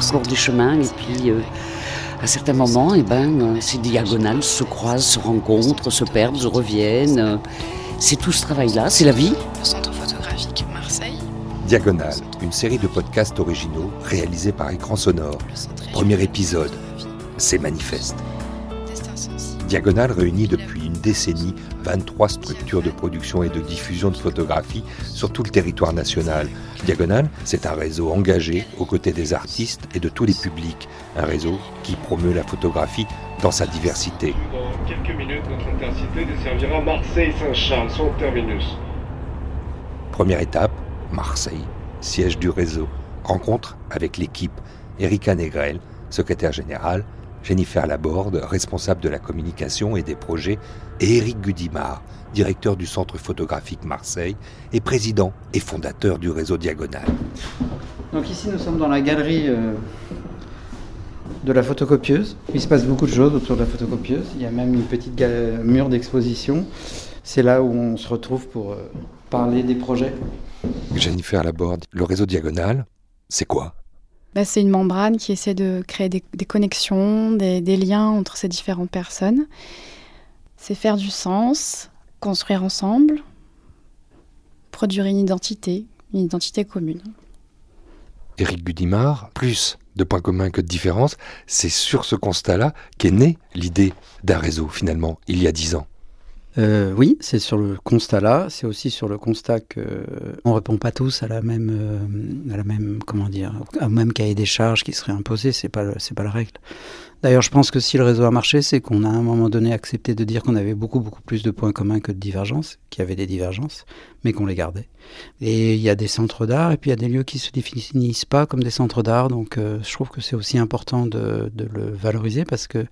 parcours des chemins et puis euh, à certains moments, eh ben, euh, ces diagonales se croisent, se rencontrent, se perdent, se reviennent. C'est tout ce travail-là, c'est la vie. Le Centre photographique Marseille. Diagonale, une série de podcasts originaux réalisés par écran sonore. Premier épisode, c'est manifeste. Diagonale réunit depuis décennie 23 structures de production et de diffusion de photographie sur tout le territoire national. Diagonale, c'est un réseau engagé aux côtés des artistes et de tous les publics. Un réseau qui promeut la photographie dans sa diversité. Dans quelques minutes, notre intercité desservira Marseille-Saint-Charles, son terminus. Première étape, Marseille, siège du réseau. Rencontre avec l'équipe. Erika Negrel, secrétaire générale, Jennifer Laborde, responsable de la communication et des projets, et Éric Gudimard, directeur du Centre photographique Marseille et président et fondateur du réseau Diagonal. Donc ici nous sommes dans la galerie euh, de la photocopieuse. Il se passe beaucoup de choses autour de la photocopieuse. Il y a même une petite mur d'exposition. C'est là où on se retrouve pour euh, parler des projets. Jennifer Laborde, le réseau Diagonal, c'est quoi? Bah, c'est une membrane qui essaie de créer des, connexions, des, liens entre ces différentes personnes. C'est faire du sens, construire ensemble, produire une identité, une identité commune. Éric Gudimard, plus de points communs que de différences, c'est sur ce constat-là qu'est née l'idée d'un réseau finalement, il y a dix ans. Euh, oui, c'est sur le constat-là. C'est aussi sur le constat que on répond pas tous à la même, euh, à la même, comment dire, au même cahier des charges qui serait imposé. C'est pas, c'est pas la règle. D'ailleurs, je pense que si le réseau a marché, c'est qu'on a à un moment donné accepté de dire qu'on avait beaucoup, beaucoup plus de points communs que de divergences, qu'il y avait des divergences, mais qu'on les gardait. Et il y a des centres d'art, et puis il y a des lieux qui se définissent pas comme des centres d'art. Donc, euh, je trouve que c'est aussi important de, de le valoriser parce que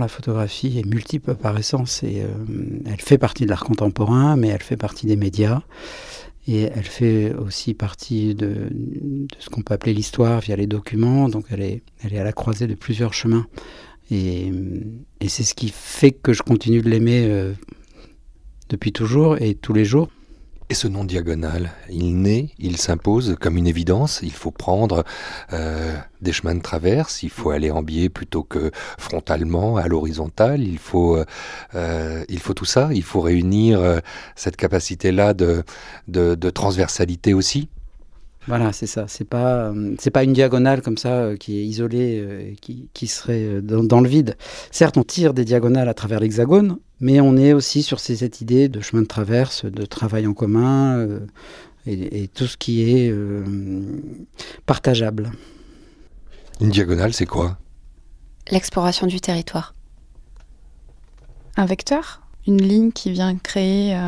la photographie est multiple par essence et euh, elle fait partie de l'art contemporain, mais elle fait partie des médias et elle fait aussi partie de, ce qu'on peut appeler l'histoire via les documents. Donc elle est, à la croisée de plusieurs chemins. Et, c'est ce qui fait que je continue de l'aimer euh, depuis toujours et tous les jours. Et ce nom diagonal, il naît, il s'impose comme une évidence. Il faut prendre euh, des chemins de traverse, il faut aller en biais plutôt que frontalement, à l'horizontale. Il faut, euh, euh, il faut tout ça. Il faut réunir cette capacité-là de, de transversalité aussi. Voilà, c'est ça. C'est pas, euh, c'est pas une diagonale comme ça euh, qui est isolée, euh, qui, qui, serait dans, le vide. Certes, on tire des diagonales à travers l'hexagone, mais on est aussi sur cette idée de chemin de traverse, de travail en commun et, tout ce qui est partageable. Une diagonale, c'est quoi? L'exploration du territoire. Un vecteur, une ligne qui vient créer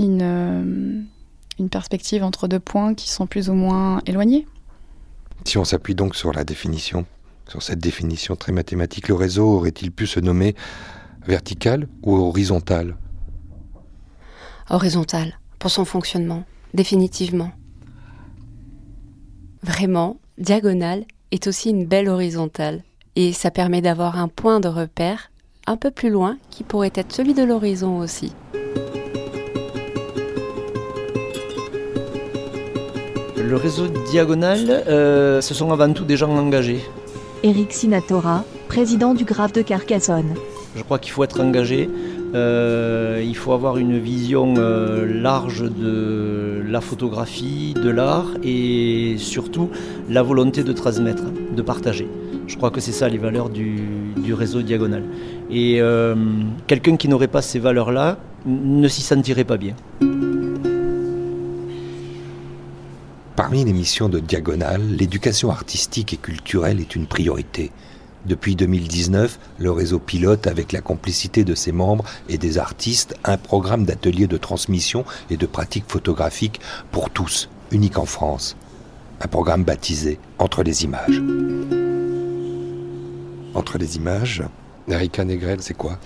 une, euh, une perspective entre deux points qui sont plus ou moins éloignés. Si on s'appuie donc sur la définition, sur cette définition très mathématique, le réseau aurait-il pu se nommer vertical ou horizontal? Horizontal, pour son fonctionnement, définitivement. Vraiment, diagonale est aussi une belle horizontale, et ça permet d'avoir un point de repère un peu plus loin qui pourrait être celui de l'horizon aussi. Le réseau Diagonal, euh, ce sont avant tout des gens engagés. Eric Sinatora, président du Grave de Carcassonne. Je crois qu'il faut être engagé. Euh, il faut avoir une vision euh, large de la photographie, de l'art et surtout la volonté de transmettre, de partager. Je crois que c'est ça les valeurs du, du réseau Diagonal. Et quelqu'un qui n'aurait pas ces valeurs-là ne s'y sentirait pas bien. Parmi les missions de Diagonale, l'éducation artistique et culturelle est une priorité. Depuis 2019, le réseau pilote, avec la complicité de ses membres et des artistes, un programme d'ateliers de transmission et de pratique photographique pour tous, unique en France. Un programme baptisé Entre les images. Entre les images, Erika Negrel, c'est quoi?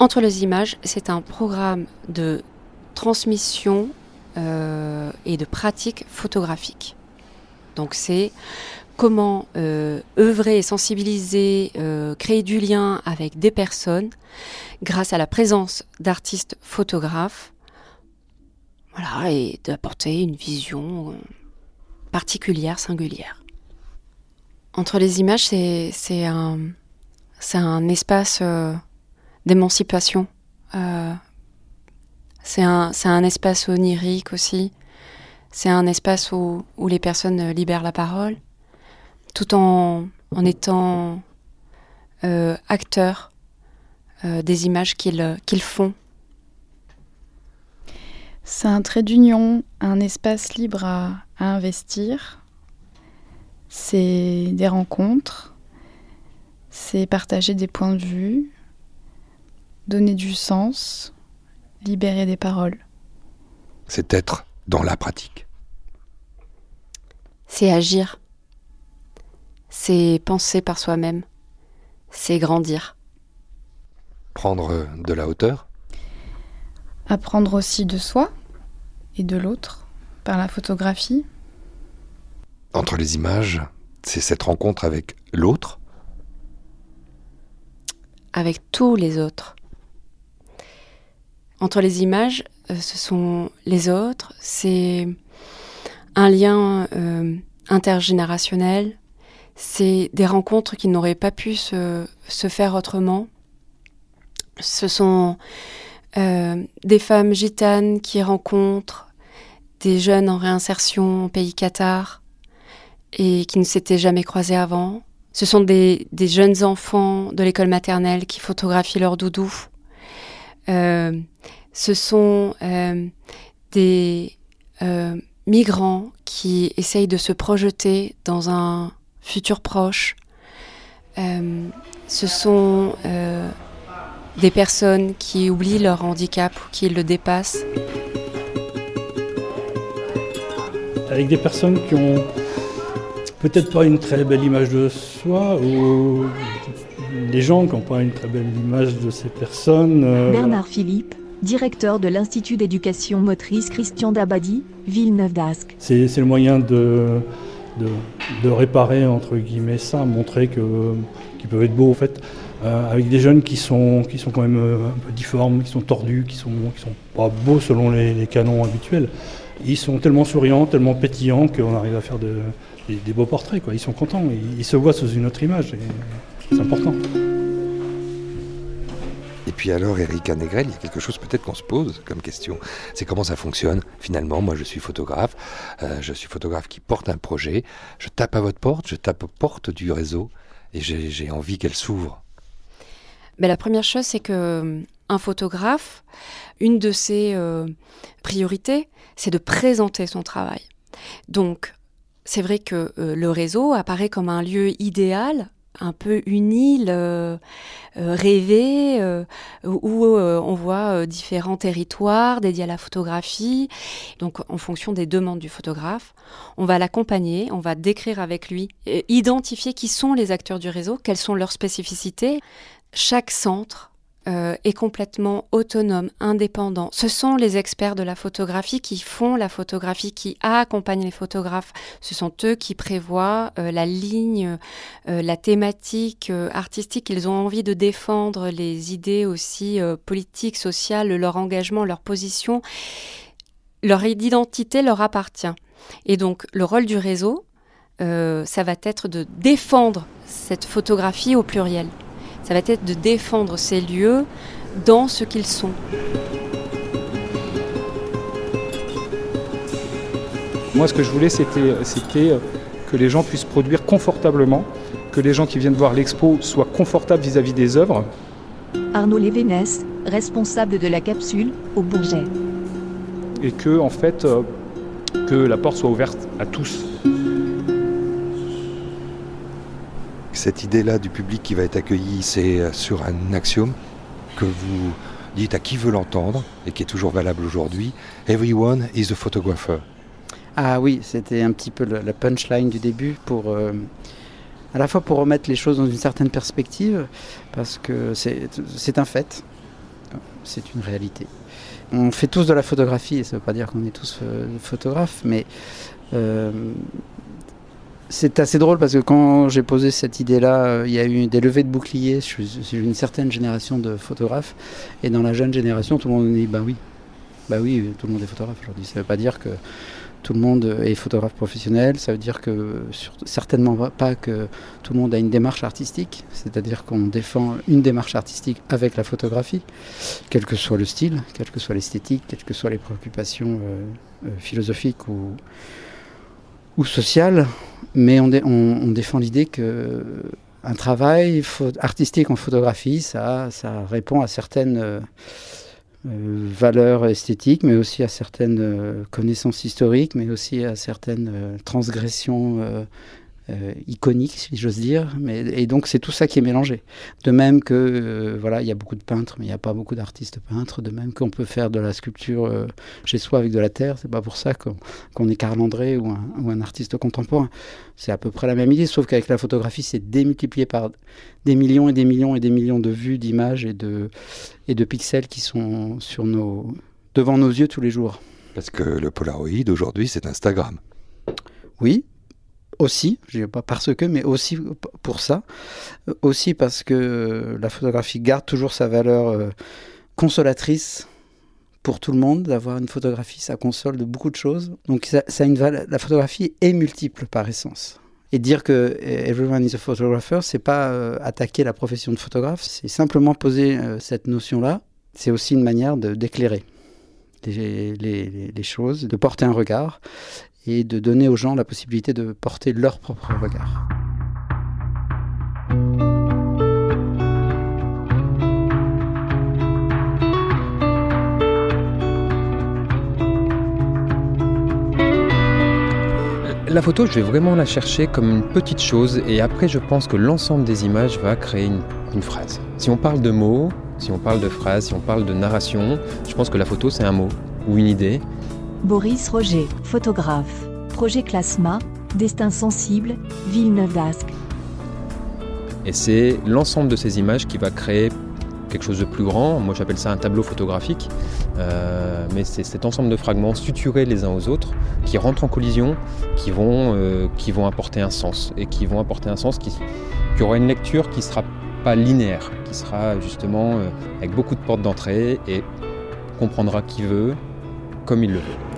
Entre les images, c'est un programme de transmission et de pratiques photographiques. Donc c'est comment euh, œuvrer sensibiliser, euh, créer du lien avec des personnes grâce à la présence d'artistes photographes. Voilà, et d'apporter une vision particulière, singulière. Entre les images, c'est un, espace euh, d'émancipation. Euh, c'est un, un, espace onirique aussi. C'est un espace où, où, les personnes libèrent la parole, tout en, en étant euh, acteurs euh, des images qu'ils font. C'est un trait d'union, un espace libre à investir. C'est des rencontres, c'est partager des points de vue, donner du sens, libérer des paroles. C'est être dans la pratique. C'est agir. C'est penser par soi-même. C'est grandir. Prendre de la hauteur Apprendre aussi de soi et de l'autre par la photographie. Entre les images, c'est cette rencontre avec l'autre Avec tous les autres. Entre les images, euh, ce sont les autres, c'est un lien euh, intergénérationnel, c'est des rencontres qui n'auraient pas pu se, se, faire autrement. Ce sont euh, des femmes gitanes qui rencontrent des jeunes en réinsertion au pays Qatar et qui ne s'étaient jamais croisés avant. Ce sont des, des jeunes enfants de l'école maternelle qui photographient leur doudou. Euh, ce sont euh, des euh, migrants qui essayent de se projeter dans un futur proche. Ce sont des personnes qui oublient leur handicap ou qui le dépassent. Avec des personnes qui ont peut-être pas une très belle image de soi ou des gens qui n'ont pas une très belle image de ces personnes. Euh, Bernard Philippe, directeur de l'Institut d'éducation motrice Christian Dabadi, Villeneuve d'Ascq. C'est le moyen de, de, de, réparer, entre guillemets, ça, montrer qu'ils peuvent être beaux, en fait, euh, avec des jeunes qui sont, qui sont quand même euh, un peu difformes, qui sont tordus, qui sont, qui sont pas beaux selon les, les canons habituels. Ils sont tellement souriants, tellement pétillants qu'on arrive à faire de, des, des, beaux portraits, quoi. Ils sont contents, ils, ils se voient sous une autre image, et c'est important. Et puis alors, Eric Negrel, il y a quelque chose peut-être qu'on se pose comme question. C'est comment ça fonctionne finalement? Moi, je suis photographe. Euh, je suis photographe qui porte un projet. Je tape à votre porte, je tape aux portes du réseau et j'ai envie qu'elle s'ouvre. Mais la première chose, c'est que un photographe, une de ses euh, priorités, c'est de présenter son travail. Donc, c'est vrai que euh, le réseau apparaît comme un lieu idéal un peu une île euh, euh, rêvée euh, où on voit différents territoires dédiés à la photographie. Donc en fonction des demandes du photographe, on va l'accompagner, on va décrire avec lui, identifier qui sont les acteurs du réseau, quelles sont leurs spécificités. Chaque centre euh, est complètement autonome, indépendant. Ce sont les experts de la photographie qui font la photographie, qui accompagnent les photographes. Ce sont eux qui prévoient euh, la ligne, euh, la thématique artistique. Ils ont envie de défendre les idées aussi politiques, sociales, leur engagement, leur position. Leur identité leur appartient. Et donc le rôle du réseau, ça va être de défendre cette photographie au pluriel ça va être de défendre ces lieux dans ce qu'ils sont. Moi, ce que je voulais, c'était que les gens puissent produire confortablement, que les gens qui viennent voir l'expo soient confortables vis-à-vis -vis des œuvres. Arnaud Lévénès, responsable de la capsule au Bourget. Et que, en fait, euh, que la porte soit ouverte à tous. Cette idée-là du public qui va être accueilli, c'est sur un axiome que vous dites à qui veut l'entendre et qui est toujours valable aujourd'hui. Everyone is a photographer. Ah oui, c'était un petit peu la punchline du début pour euh, à la fois pour remettre les choses dans une certaine perspective, parce que c'est un fait, c'est une réalité. On fait tous de la photographie, et ça ne veut pas dire qu'on est tous euh, photographes, mais euh, c'est assez drôle parce que quand j'ai posé cette idée-là, euh, il y a eu des levées de boucliers sur, une certaine génération de photographes. Et dans la jeune génération, tout le monde dit bah oui, bah oui, tout le monde est photographe aujourd'hui. Ça ne veut pas dire que tout le monde est photographe professionnel. Ça veut dire que certainement pas que tout le monde a une démarche artistique, c'est-à-dire qu'on défend une démarche artistique avec la photographie, quel que soit le style, quelle que soit l'esthétique, quelles que soient les préoccupations euh, euh, philosophiques ou, ou sociales. Mais on, défend l'idée que un travail artistique en photographie, ça, ça répond à certaines euh, euh, valeurs esthétiques, mais aussi à certaines euh, connaissances historiques, mais aussi à certaines transgressions iconiques, si j'ose dire. Mais, et donc c'est tout ça qui est mélangé. De même que voilà, il y a beaucoup de peintres, mais il n'y a pas beaucoup d'artistes peintres. De même qu'on peut faire de la sculpture chez soi avec de la terre, c'est pas pour ça qu'on est Carl André ou un, ou un artiste contemporain. C'est à peu près la même idée, sauf qu'avec la photographie, c'est démultiplié par des millions et des millions et des millions de vues, d'images et de, et de pixels qui sont sur nos, devant nos yeux tous les jours. Parce que le Polaroid aujourd'hui, c'est Instagram. Oui, aussi, je dis pas parce que, mais aussi pour ça, aussi parce que la photographie garde toujours sa valeur euh, consolatrice pour tout le monde d'avoir une photographie, ça console de beaucoup de choses. Donc ça, une la photographie est multiple par essence. Et dire que eh, everyone is a photographer, c'est pas euh, attaquer la profession de photographe, c'est simplement poser euh, cette notion-là. C'est aussi une manière d'éclairer les, choses, de porter un regard et de donner aux gens la possibilité de porter leur propre regard. La photo, je vais vraiment la chercher comme une petite chose et après je pense que l'ensemble des images va créer une, phrase. Si on parle de mots, si on parle de phrases, si on parle de narration, je pense que la photo c'est un mot ou une idée. Boris Roger, photographe. Projet Clasma, Destin sensible, Villeneuve d'Ascq. Et c'est l'ensemble de ces images qui va créer quelque chose de plus grand. Moi j'appelle ça un tableau photographique. Euh, mais c'est cet ensemble de fragments suturés les uns aux autres qui rentrent en collision, qui vont, euh, apporter un sens et qui vont apporter un sens qui, qui aura une lecture qui ne sera pas linéaire, qui sera justement euh, avec beaucoup de portes d'entrée et comprendra qui veut comme il le veut.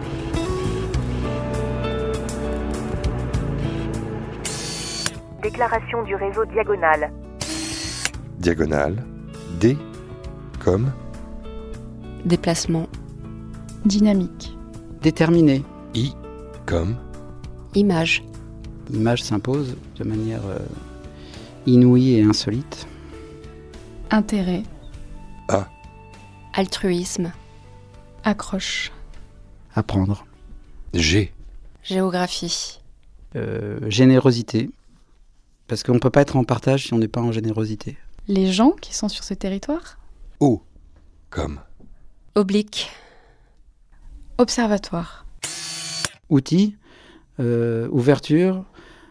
Déclaration du réseau Diagonal. Diagonal, D comme Déplacement. Dynamique. Déterminé. I comme Image. L'image s'impose de manière euh, inouïe et insolite. Intérêt. A. Altruisme. Accroche. Apprendre. G. Géographie. Euh, générosité. Parce qu'on ne peut pas être en partage si on n'est pas en générosité. Les gens qui sont sur ce territoire O. Comme Oblique. Observatoire. Outils, euh, ouverture.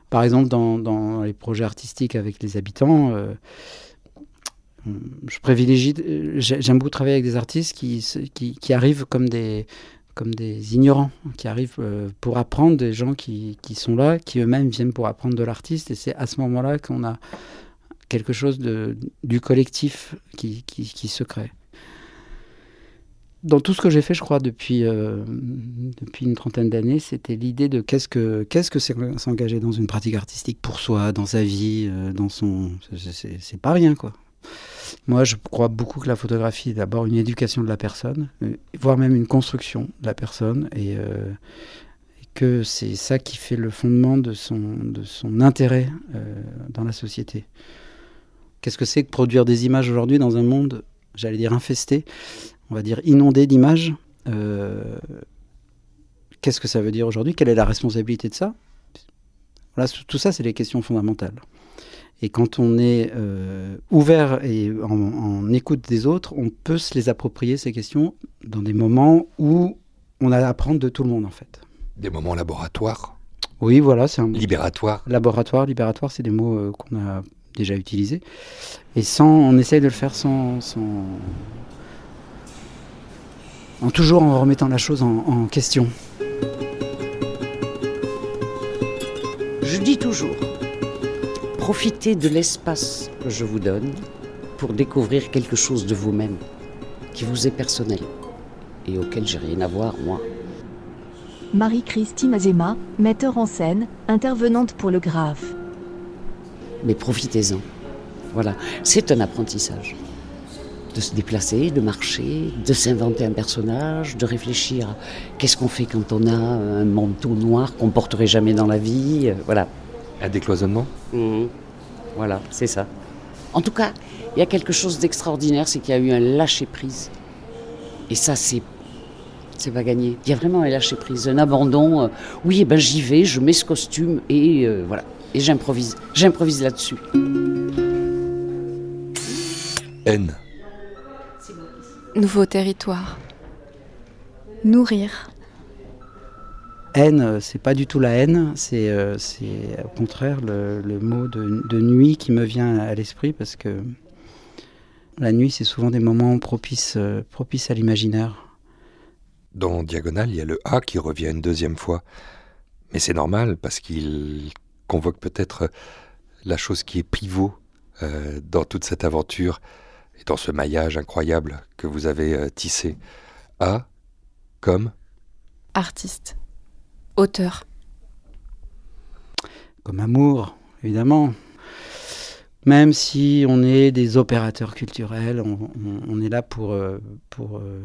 Par exemple, dans, les projets artistiques avec les habitants, euh, je privilégie. J'aime beaucoup travailler avec des artistes qui, qui, arrivent comme des, comme des ignorants, qui arrivent euh, pour apprendre des gens qui, qui sont là, qui eux-mêmes viennent pour apprendre de l'artiste. Et c'est à ce moment-là qu'on a quelque chose du collectif qui, qui, qui se crée dans tout ce que j'ai fait, je crois, depuis, euh, depuis une trentaine d'années, c'était l'idée de qu'est-ce que qu'est-ce que c'est s'engager dans une pratique artistique pour soi, dans sa vie, euh, dans son. C'est pas rien, quoi. Moi, je crois beaucoup que la photographie est d'abord une éducation de la personne, euh, voire même une construction de la personne, et, et que c'est ça qui fait le fondement de son, intérêt dans la société. Qu'est-ce que c'est que produire des images aujourd'hui dans un monde, j'allais dire, infesté on va dire, inondé d'images. Euh, qu'est-ce que ça veut dire aujourd'hui? Quelle est la responsabilité de ça? Tout ça, c'est les questions fondamentales. Et quand on est euh, ouvert et en, écoute des autres, on peut se les approprier, ces questions, dans des moments où on a à apprendre de tout le monde, en fait. Des moments laboratoires Oui, voilà, c'est un Libératoire Laboratoire, libératoire, c'est des mots euh, qu'on a déjà utilisés. Et sans, on essaye de le faire sans, sans, en toujours en remettant la chose en, question. Je dis toujours, profitez de l'espace que je vous donne pour découvrir quelque chose de vous-même qui vous est personnel et auquel j'ai rien à voir, moi. Marie-Christine Azema, metteur en scène, intervenante pour le graphe. Mais profitez-en. Voilà, c'est un apprentissage. De se déplacer, de marcher, de s'inventer un personnage, de réfléchir à qu'est-ce qu'on fait quand on a un manteau noir qu'on porterait jamais dans la vie. euh, Voilà. Un décloisonnement Mhm. Voilà, c'est ça. En tout cas, il y a quelque chose d'extraordinaire, c'est qu'il y a eu un lâcher-prise. Et ça, c'est. C'est pas gagné. Il y a vraiment un lâcher-prise, un abandon. euh, oui, eh ben j'y vais, je mets ce costume et euh, voilà. Et j'improvise. J'improvise là-dessus. N. Nouveau territoire. Nourrir. Haine, euh, c'est pas du tout la haine, c'est euh, au contraire le, le mot de, de nuit qui me vient à l'esprit parce que la nuit, c'est souvent des moments propices, euh, propices à l'imaginaire. Dans Diagonale, il y a le A qui revient une deuxième fois. Mais c'est normal parce qu'il convoque peut-être la chose qui est pivot euh, dans toute cette aventure et dans ce maillage incroyable que vous avez euh, tissé. A comme Artiste. Auteur. Comme amour, évidemment. Même si on est des opérateurs culturels, on, est là pour, euh, pour, euh,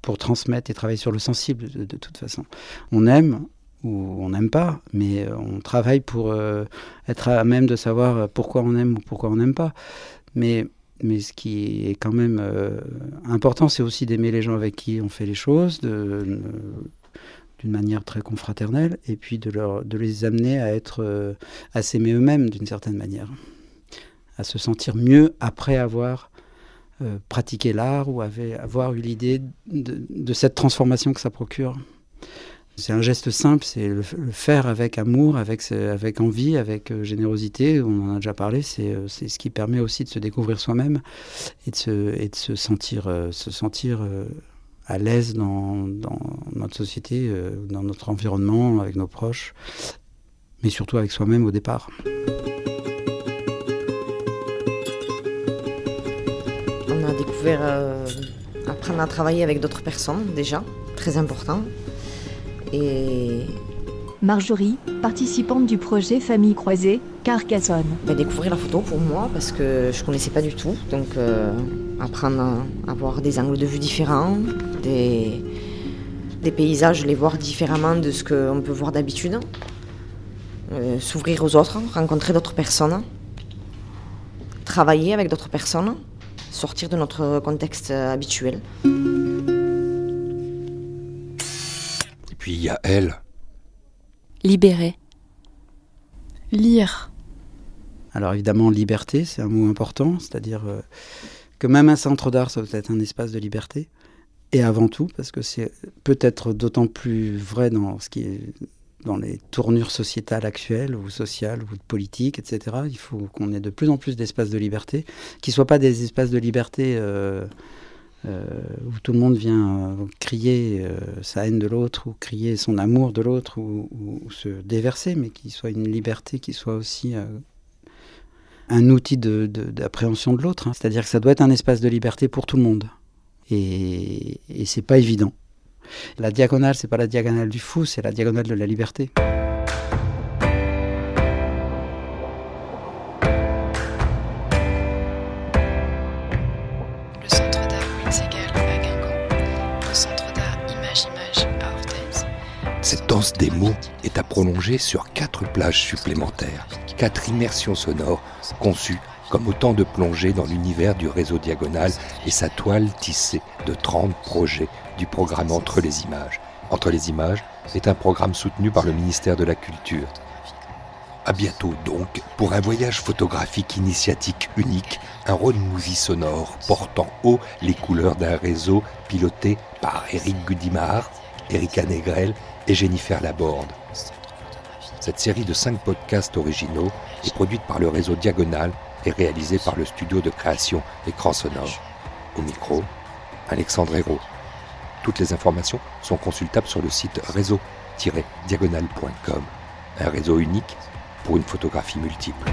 pour transmettre et travailler sur le sensible de, toute façon. On aime ou on n'aime pas, mais euh, on travaille pour être à même de savoir pourquoi on aime ou pourquoi on n'aime pas. Mais, mais ce qui est quand même important, c'est aussi d'aimer les gens avec qui on fait les choses, de, d'une manière très confraternelle, et puis de, leur, de les amener à être, euh, à s'aimer eux-mêmes d'une certaine manière, à se sentir mieux après avoir euh, pratiqué l'art ou avait, avoir eu l'idée de, de cette transformation que ça procure. C'est un geste simple, c'est le, faire avec amour, avec, avec envie, avec euh, générosité. On en a déjà parlé. C'est euh, ce qui permet aussi de se découvrir soi-même et de se, et de se sentir, euh, se sentir euh, à l'aise dans, dans notre société, euh, dans notre environnement, avec nos proches, mais surtout avec soi-même au départ. On a découvert euh, apprendre à travailler avec d'autres personnes déjà, très important. Et Marjorie, participante du projet Famille Croisée, Carcassonne. découvrir la photo pour moi parce que je connaissais pas du tout. Donc euh, apprendre à avoir des angles de vue différents, des, des paysages, les voir différemment de ce qu'on peut voir d'habitude. Euh, S'ouvrir aux autres, rencontrer d'autres personnes, travailler avec d'autres personnes, sortir de notre contexte habituel. Et puis il y a elle. Libéré. Lire. Alors évidemment, liberté, c'est un mot important, c'est-à-dire euh, que même un centre d'art, ça doit être un espace de liberté. Et avant tout, parce que c'est peut-être d'autant plus vrai dans ce qui est dans les tournures sociétales actuelles ou sociales ou politiques, etc. Il faut qu'on ait de plus en plus d'espaces de liberté, qui ne soient pas des espaces de liberté euh, euh, où tout le monde vient euh, crier sa haine de l'autre ou crier son amour de l'autre ou, se déverser, mais qui soit une liberté qui soit aussi un outil d'appréhension de, l'autre. hein. C'est-à-dire que ça doit être un espace de liberté pour tout le monde. Et, et c'est pas évident. La diagonale, c'est pas la diagonale du fou, c'est la diagonale de la liberté. Le centre d'art Winsegal à Guingamp. Le centre d'art Image Image à Orthez. Cette danse des mots est à prolonger sur quatre plages supplémentaires, quatre immersions sonores conçues comme autant de plongées dans l'univers du réseau diagonal et sa toile tissée de 30 projets du programme Entre les images. Entre les images est un programme soutenu par le ministère de la Culture. À bientôt donc pour un voyage photographique initiatique unique, un road movie sonore portant haut les couleurs d'un réseau piloté par Eric Gudimard, Erika Negrel et Jennifer Laborde. Cette série de cinq podcasts originaux est produite par le réseau Diagonal et réalisée par le studio de création Écran Sonore. Au micro, Alexandre Hérault. Toutes les informations sont consultables sur le site réseau-diagonal.com, un réseau unique pour une photographie multiple.